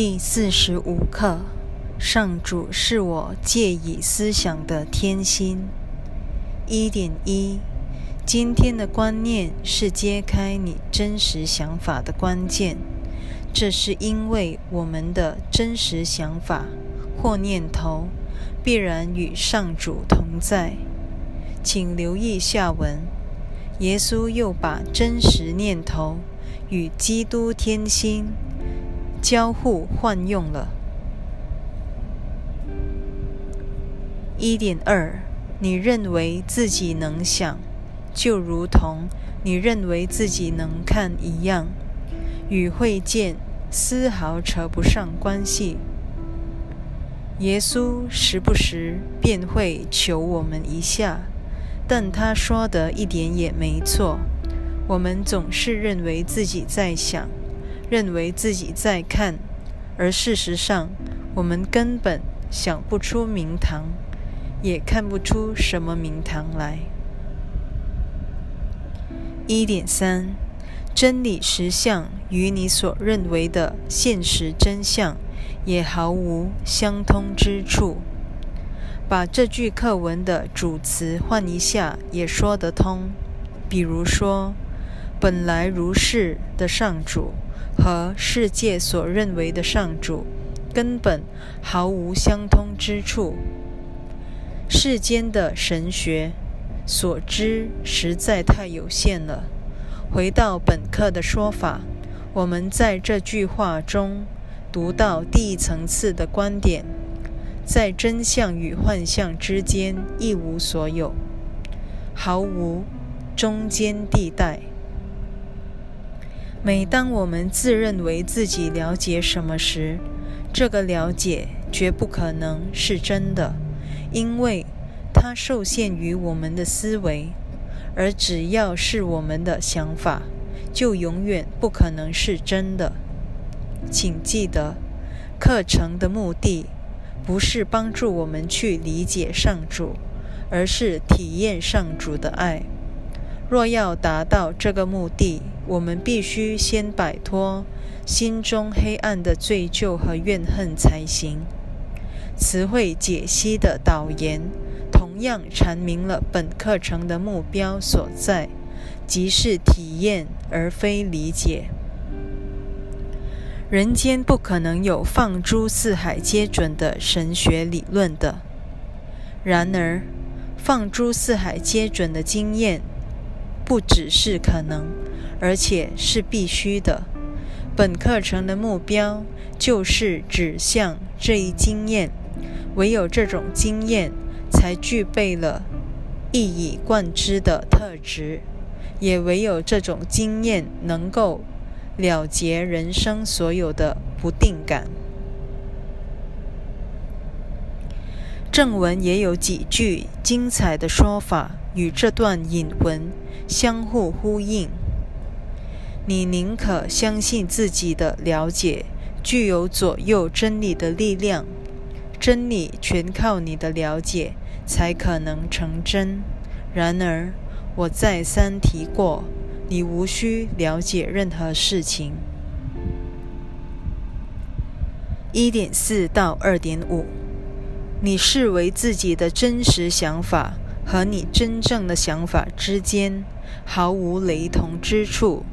第四十五课：上主是我借以思想的天心。一点一，今天的观念是揭开你真实想法的关键。这是因为我们的真实想法或念头必然与上主同在。请留意下文。耶稣又把真实念头与基督天心。交互换用了。一点二，你认为自己能想，就如同你认为自己能看一样，与会见丝毫扯不上关系。耶稣时不时便会求我们一下，但他说的一点也没错。我们总是认为自己在想。认为自己在看，而事实上，我们根本想不出名堂，也看不出什么名堂来。一点三，真理实相与你所认为的现实真相也毫无相通之处。把这句课文的主词换一下，也说得通。比如说，本来如是的上主。和世界所认为的上主根本毫无相通之处。世间的神学所知实在太有限了。回到本课的说法，我们在这句话中读到第一层次的观点：在真相与幻象之间一无所有，毫无中间地带。每当我们自认为自己了解什么时，这个了解绝不可能是真的，因为它受限于我们的思维；而只要是我们的想法，就永远不可能是真的。请记得，课程的目的不是帮助我们去理解上主，而是体验上主的爱。若要达到这个目的，我们必须先摆脱心中黑暗的罪疚和怨恨才行。词汇解析的导言同样阐明了本课程的目标所在，即是体验而非理解。人间不可能有放诸四海皆准的神学理论的。然而，放诸四海皆准的经验。不只是可能，而且是必须的。本课程的目标就是指向这一经验。唯有这种经验才具备了一以贯之的特质，也唯有这种经验能够了结人生所有的不定感。正文也有几句精彩的说法。与这段引文相互呼应。你宁可相信自己的了解具有左右真理的力量，真理全靠你的了解才可能成真。然而，我再三提过，你无需了解任何事情。一点四到二点五，你视为自己的真实想法。和你真正的想法之间毫无雷同之处。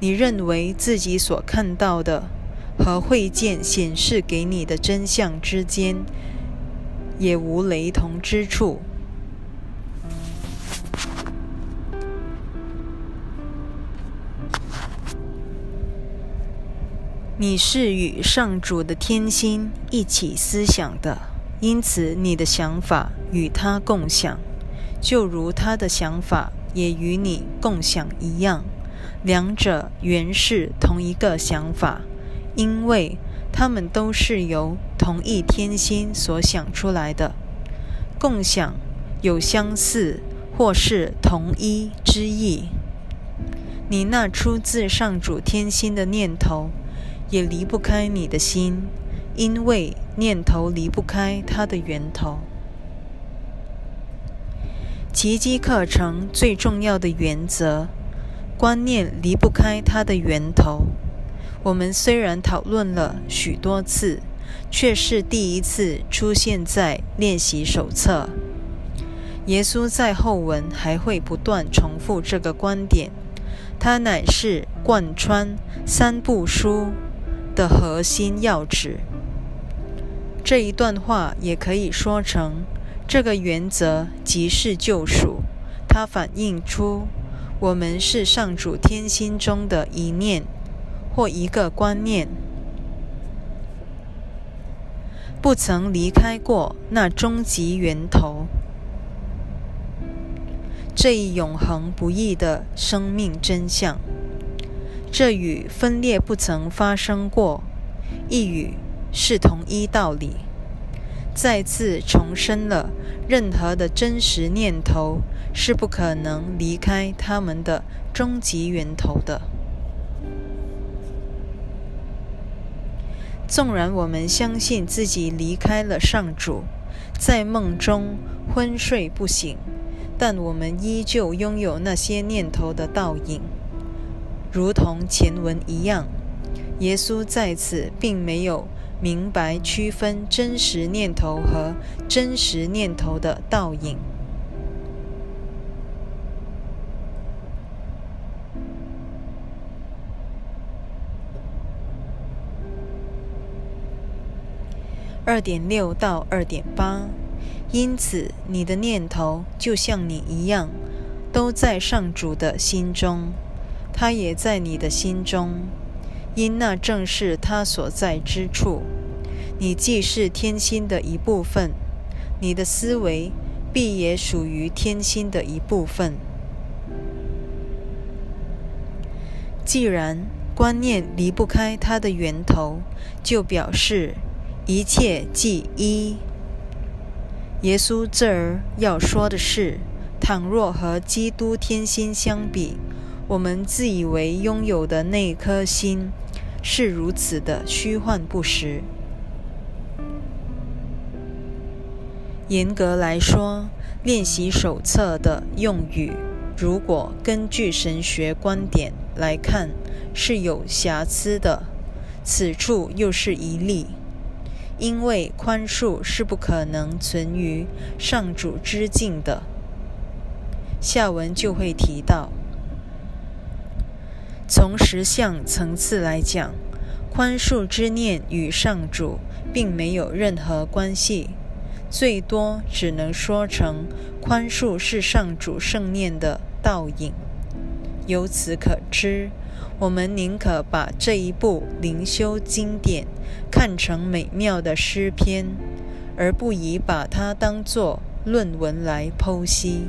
你认为自己所看到的和会见显示给你的真相之间也无雷同之处。你是与上主的天心一起思想的，因此你的想法与他共享。就如他的想法也与你共享一样，两者原是同一个想法，因为他们都是由同一天心所想出来的。共享有相似或是同一之意。你那出自上主天心的念头，也离不开你的心，因为念头离不开它的源头。奇迹课程最重要的原则：观念离不开它的源头。我们虽然讨论了许多次，却是第一次出现在练习手册。耶稣在后文还会不断重复这个观点，它乃是贯穿三部书的核心要旨。这一段话也可以说成，这个原则即是救赎，它反映出我们是上主天心中的一念。或一个观念，不曾离开过那终极源头，这一永恒不易的生命真相，这与分裂不曾发生过，一语是同一道理，再次重申了任何的真实念头是不可能离开他们的终极源头的。纵然我们相信自己离开了上主，在梦中昏睡不醒，但我们依旧拥有那些念头的倒影，如同前文一样。耶稣在此并没有明白区分真实念头和真实念头的倒影。二点六到二点八，因此你的念头就像你一样，都在上主的心中，他也在你的心中，因那正是他所在之处。你既是天心的一部分，你的思维必也属于天心的一部分。既然观念离不开它的源头，就表示。一切即一。耶稣这儿要说的是：倘若和基督天心相比，我们自以为拥有的那颗心是如此的虚幻不实。严格来说，练习手册的用语，如果根据神学观点来看，是有瑕疵的。此处又是一例。因为宽恕是不可能存于上主之境的，下文就会提到。从实相层次来讲，宽恕之念与上主并没有任何关系，最多只能说成宽恕是上主圣念的倒影。由此可知。我们宁可把这一部灵修经典看成美妙的诗篇，而不宜把它当作论文来剖析。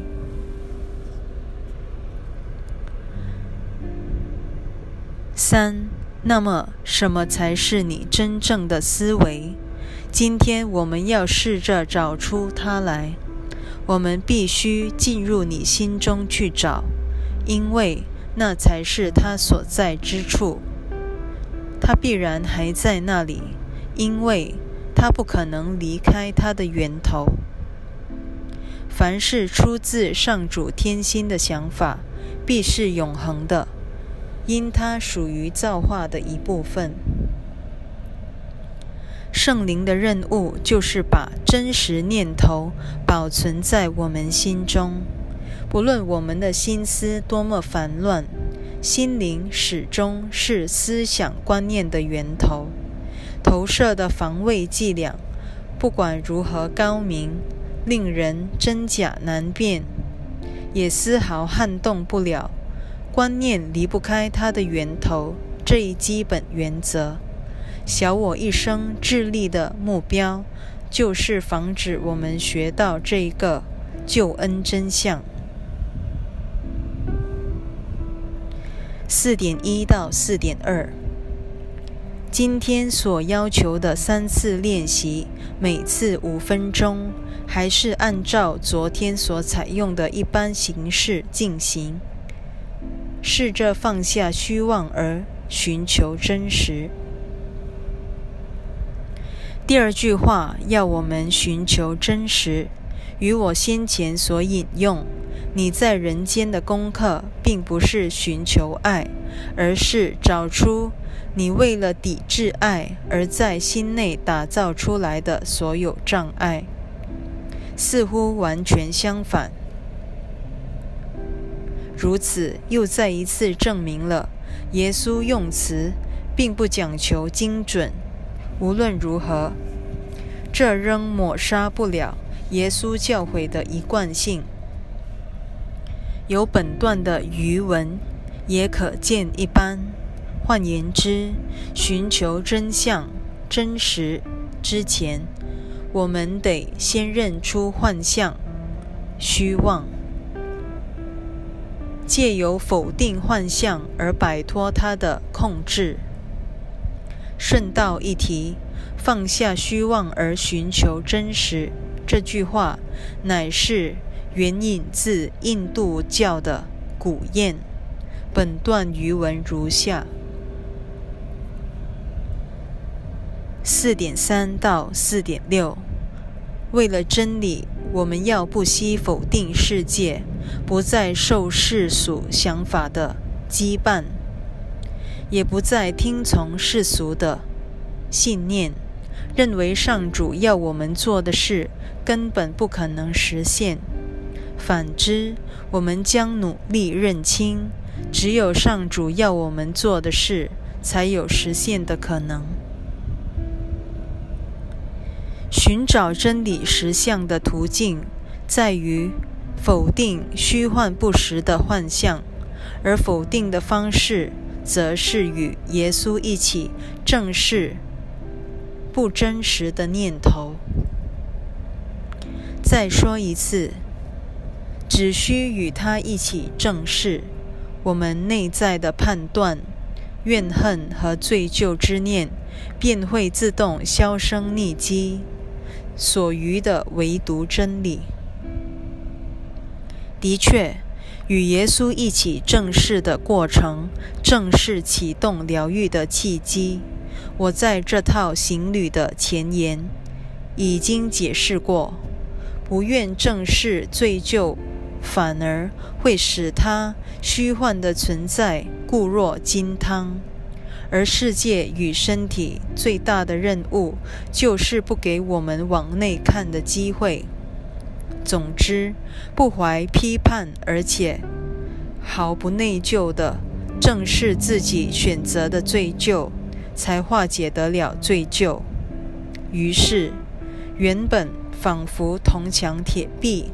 三，那么什么才是你真正的思维？今天我们要试着找出它来。我们必须进入你心中去找，因为。那才是他所在之处，他必然还在那里，因为他不可能离开他的源头。凡是出自上主天心的想法，必是永恒的，因它属于造化的一部分。圣灵的任务就是把真实念头保存在我们心中。不论我们的心思多么烦乱，心灵始终是思想观念的源头。投射的防卫伎俩，不管如何高明，令人真假难辨，也丝毫撼动不了观念离不开它的源头这一基本原则。小我一生致力的目标，就是防止我们学到这一个救恩真相。四点一到四点二，今天所要求的三次练习，每次五分钟，还是按照昨天所采用的一般形式进行。试着放下虚妄而寻求真实。第二句话要我们寻求真实，与我先前所引用，你在人间的功课，并不是寻求爱，而是找出你为了抵制爱而在心内打造出来的所有障碍，似乎完全相反。如此，又再一次证明了耶稣用词并不讲求精准。无论如何，这仍抹杀不了耶稣教诲的一贯性。由本段的余文也可见一斑。换言之，寻求真相、真实之前，我们得先认出幻象、虚妄。借由否定幻象而摆脱它的控制。顺道一提，放下虚妄而寻求真实。这句话乃是援引自印度教的古谚。本段余文如下：四点三到四点六。为了真理，我们要不惜否定世界。不再受世俗想法的羁绊，也不再听从世俗的信念，认为上主要我们做的事根本不可能实现。反之，我们将努力认清，只有上主要我们做的事才有实现的可能。寻找真理实相的途径，在于。否定虚幻不实的幻象，而否定的方式，则是与耶稣一起正视不真实的念头。再说一次，只需与他一起正视，我们内在的判断、怨恨和罪疚之念，便会自动销声匿迹，所余的唯独真理。的确，与耶稣一起正视的过程，正是启动疗愈的契机。我在这套行旅的前言已经解释过：不愿正视罪疚，反而会使它虚幻的存在固若金汤。而世界与身体最大的任务，就是不给我们往内看的机会。总之，不怀批判，而且毫不内疚的正视自己选择的罪疚，才化解得了罪疚。于是，原本仿佛铜墙铁壁、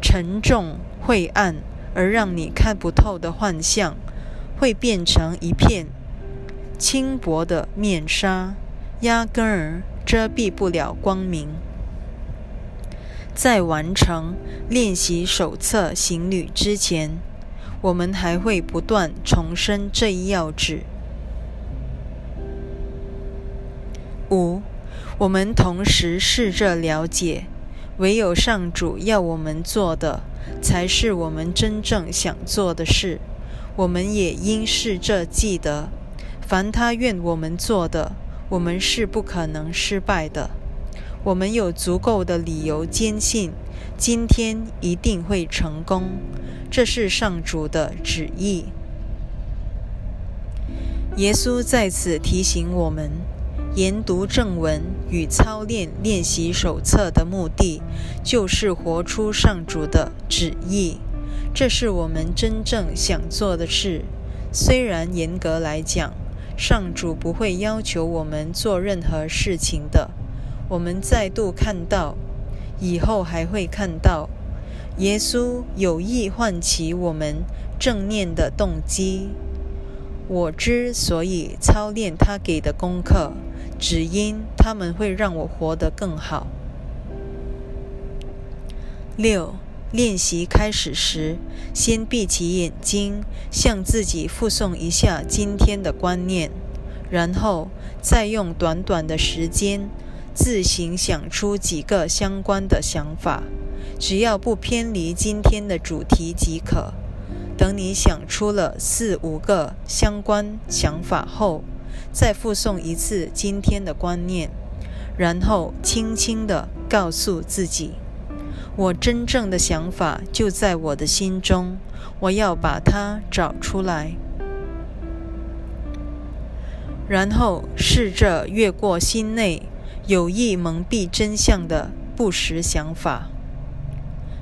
沉重晦暗而让你看不透的幻象，会变成一片轻薄的面纱，压根儿遮蔽不了光明。在完成练习手册行旅之前，我们还会不断重申这一要旨。五，我们同时试着了解，唯有上主要我们做的，才是我们真正想做的事。我们也应试着记得，凡他愿我们做的，我们是不可能失败的。我们有足够的理由坚信，今天一定会成功。这是上主的旨意。耶稣在此提醒我们：研读正文与操练练习手册的目的，就是活出上主的旨意。这是我们真正想做的事。虽然严格来讲，上主不会要求我们做任何事情的。我们再度看到，以后还会看到，耶稣有意唤起我们正念的动机。我之所以操练他给的功课，只因他们会让我活得更好。六，练习开始时，先闭起眼睛，向自己复诵一下今天的观念，然后再用短短的时间。自行想出几个相关的想法，只要不偏离今天的主题即可。等你想出了四五个相关想法后，再复诵一次今天的观念，然后轻轻地告诉自己：“我真正的想法就在我的心中，我要把它找出来，然后试着越过心内有意蒙蔽真相的不实想法，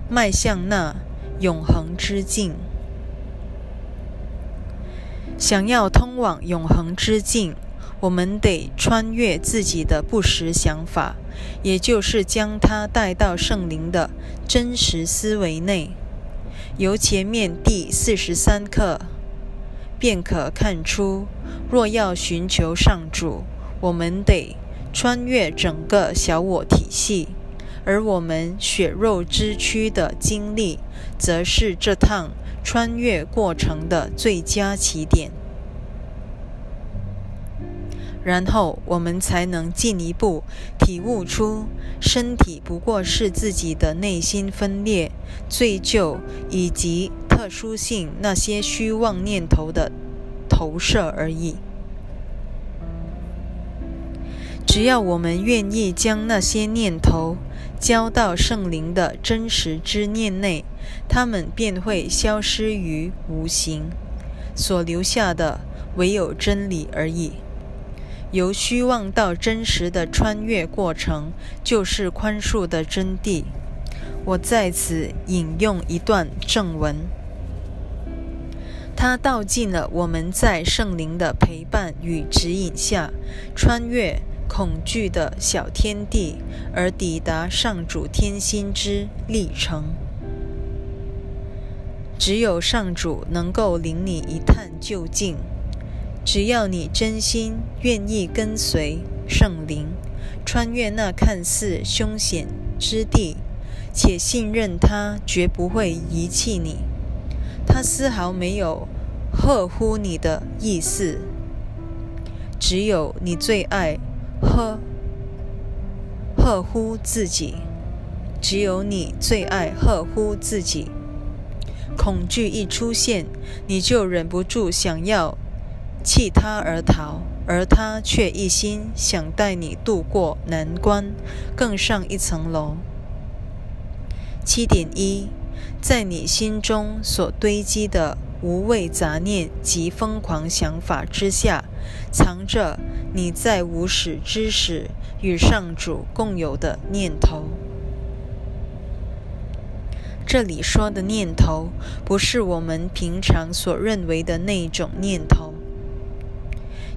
迈向那永恒之境。想要通往永恒之境。我们得穿越自己的不实想法，也就是将它带到圣灵的真实思维内。由前面第四十三课便可看出，若要寻求上主，我们得穿越整个小我体系，而我们血肉之躯的经历，则是这趟穿越过程的最佳起点。然后我们才能进一步体悟出，身体不过是自己的内心分裂、罪疚以及特殊性那些虚妄念头的投射而已。只要我们愿意将那些念头交到圣灵的真实之念内，他们便会消失于无形，所留下的唯有真理而已。由虚妄到真实的穿越过程，就是宽恕的真谛。我在此引用一段正文，它道尽了我们在圣灵的陪伴与指引下，穿越恐惧的小天地，而抵达上主天心之历程。只有上主能够领你一探究竟。只要你真心愿意跟随圣灵，穿越那看似凶险之地，且信任他绝不会遗弃你，他丝毫没有呵护你的意思。只有你最爱呵呵护自己，只有你最爱呵护自己。恐惧一出现，你就忍不住想要。弃他而逃，而他却一心想带你渡过难关，更上一层楼。七点一，在你心中所堆积的无谓杂念及疯狂想法之下，藏着你在无始之始与上主共有的念头。这里说的念头，不是我们平常所认为的那种念头。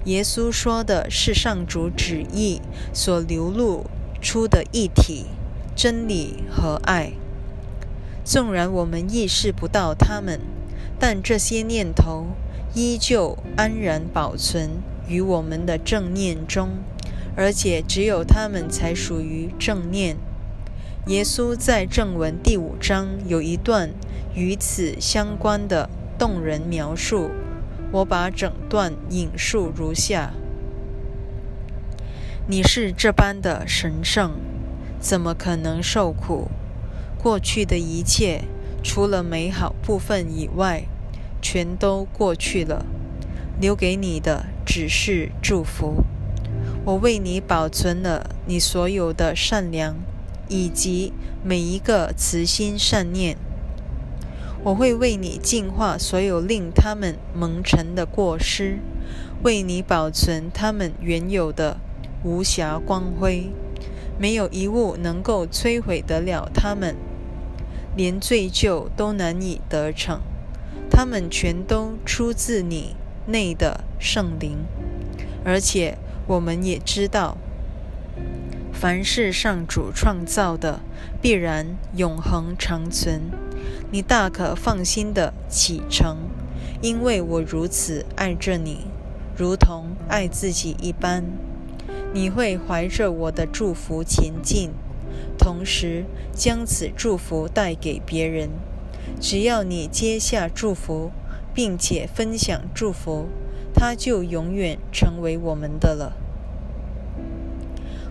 耶稣说的是上主旨意所流露出的一体真理和爱。纵然我们意识不到它们，但这些念头依旧安然保存于我们的正念中，而且只有他们才属于正念。耶稣在正文第五章有一段与此相关的动人描述。我把整段引述如下：你是这般的神圣，怎么可能受苦？过去的一切，除了美好部分以外，全都过去了。留给你的只是祝福。我为你保存了你所有的善良，以及每一个慈心善念。我会为你净化所有令他们蒙尘的过失，为你保存他们原有的无瑕光辉。没有一物能够摧毁得了他们，连罪疚都难以得逞。他们全都出自你内的圣灵，而且我们也知道，凡是上主创造的，必然永恒长存。你大可放心的启程，因为我如此爱着你，如同爱自己一般。你会怀着我的祝福前进，同时将此祝福带给别人。只要你接下祝福，并且分享祝福，它就永远成为我们的了。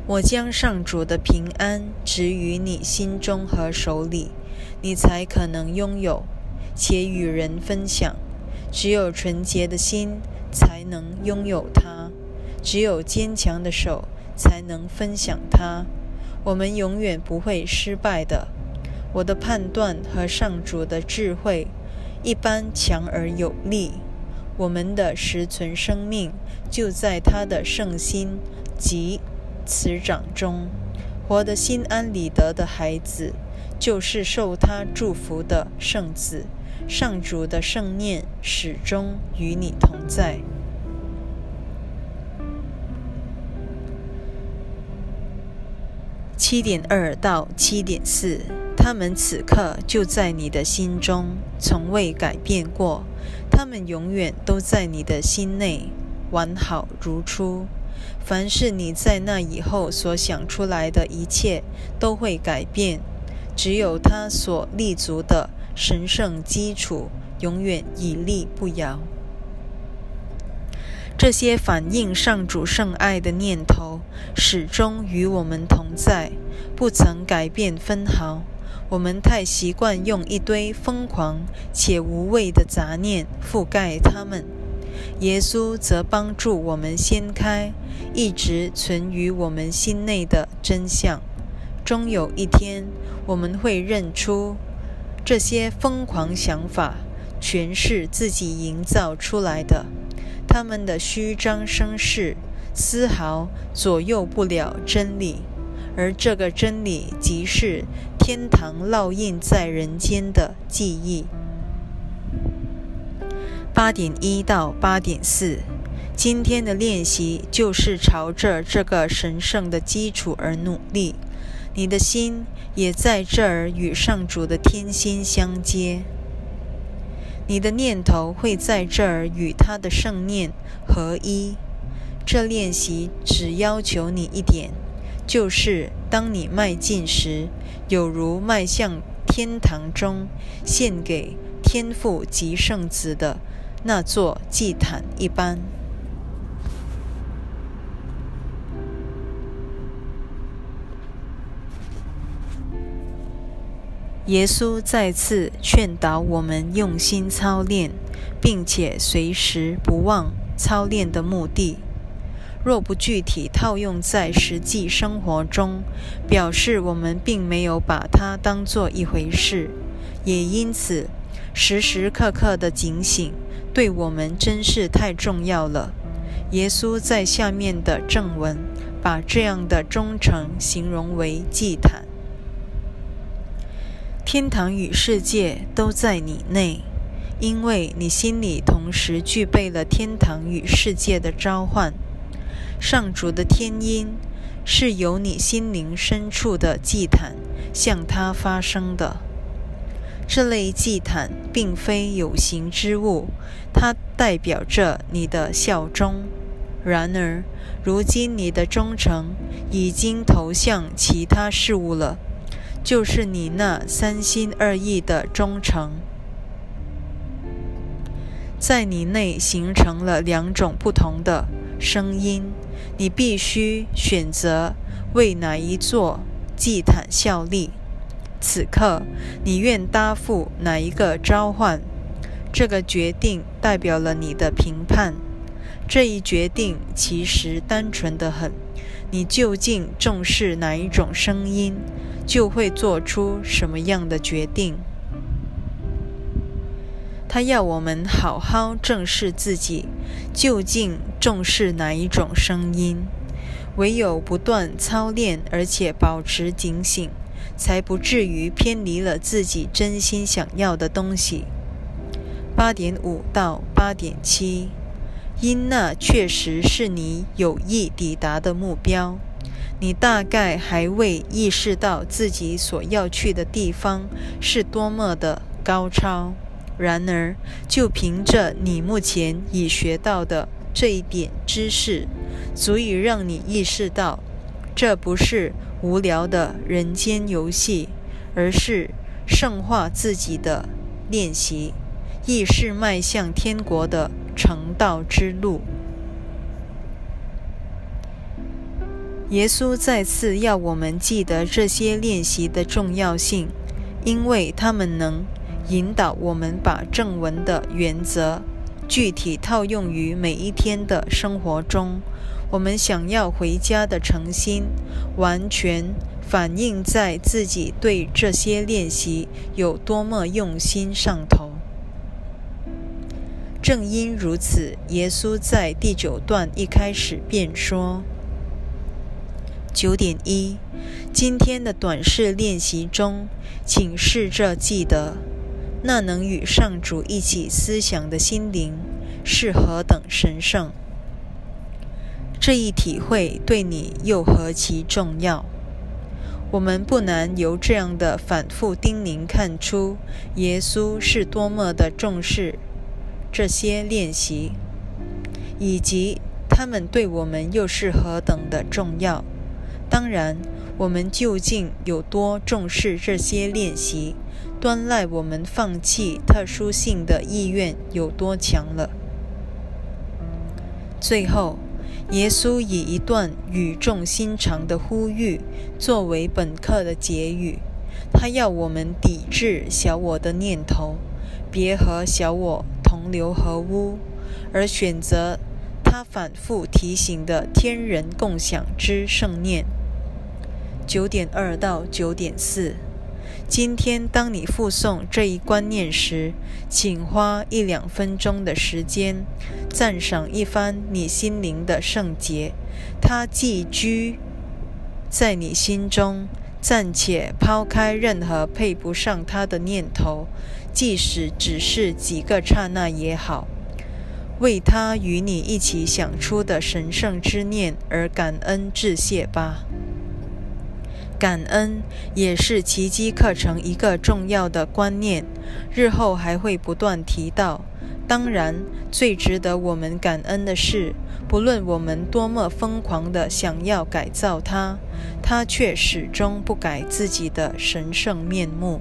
我将上主的平安植于你心中和手里。你才可能拥有，且与人分享。只有纯洁的心才能拥有它，只有坚强的手才能分享它。我们永远不会失败的。我的判断和上主的智慧一般强而有力。我们的实存生命就在他的圣心及慈掌中。活得心安理得的孩子，就是受他祝福的圣子。上主的圣念始终与你同在。七点二到七点四，他们此刻就在你的心中，从未改变过。他们永远都在你的心内，完好如初。凡是你在那以后所想出来的一切，都会改变。只有他所立足的神圣基础，永远屹立不摇。这些反映上主圣爱的念头，始终与我们同在，不曾改变分毫。我们太习惯用一堆疯狂且无谓的杂念覆盖它们。耶稣则帮助我们掀开一直存于我们心内的真相。终有一天，我们会认出这些疯狂想法全是自己营造出来的，他们的虚张声势丝毫左右不了真理，而这个真理即是天堂烙印在人间的记忆。八点一到八点四，今天的练习就是朝着这个神圣的基础而努力。你的心也在这儿与上主的天心相接，你的念头会在这儿与他的圣念合一。这练习只要求你一点，就是当你迈进时，有如迈向天堂中献给天父及圣子的。那座祭坛一般。耶稣再次劝导我们用心操练，并且随时不忘操练的目的。若不具体套用在实际生活中，表示我们并没有把它当做一回事，也因此时时刻刻的警醒。对我们真是太重要了。耶稣在下面的正文把这样的忠诚形容为祭坛。天堂与世界都在你内，因为你心里同时具备了天堂与世界的召唤。上主的天音是由你心灵深处的祭坛向他发生的。这类祭坛并非有形之物，它代表着你的效忠。然而，如今你的忠诚已经投向其他事物了，就是你那三心二意的忠诚，在你内形成了两种不同的声音。你必须选择为哪一座祭坛效力。此刻，你愿答复哪一个召唤？这个决定代表了你的评判。这一决定其实单纯的很。你究竟重视哪一种声音，就会做出什么样的决定。他要我们好好正视自己，究竟重视哪一种声音？唯有不断操练，而且保持警醒。才不至于偏离了自己真心想要的东西。八点五到八点七，因那确实是你有意抵达的目标。你大概还未意识到自己所要去的地方是多么的高超。然而，就凭着你目前已学到的这一点知识，足以让你意识到，这不是。无聊的人间游戏，而是圣化自己的练习，亦是迈向天国的成道之路。耶稣再次要我们记得这些练习的重要性，因为他们能引导我们把正文的原则具体套用于每一天的生活中。我们想要回家的诚心，完全反映在自己对这些练习有多么用心上头。正因如此，耶稣在第九段一开始便说：“九点一，今天的短式练习中，请试着记得，那能与上主一起思想的心灵是何等神圣。这一体会对你又何其重要！我们不难由这样的反复叮咛看出，耶稣是多么的重视。”这些练习，以及他们对我们又是何等的重要？当然，我们究竟有多重视这些练习，端赖我们放弃特殊性的意愿有多强了。最后，耶稣以一段语重心长的呼吁作为本课的结语，他要我们抵制小我的念头，别和小我。同流合污，而选择他反复提醒的天人共享之圣念。九点二到九点四，今天当你复诵这一观念时，请花一两分钟的时间，赞赏一番你心灵的圣洁。它寄居在你心中，暂且抛开任何配不上它的念头。即使只是几个刹那也好，为他与你一起想出的神圣之念而感恩致谢吧。感恩也是奇迹课程一个重要的观念，日后还会不断提到。当然，最值得我们感恩的是，不论我们多么疯狂地想要改造它，它却始终不改自己的神圣面目。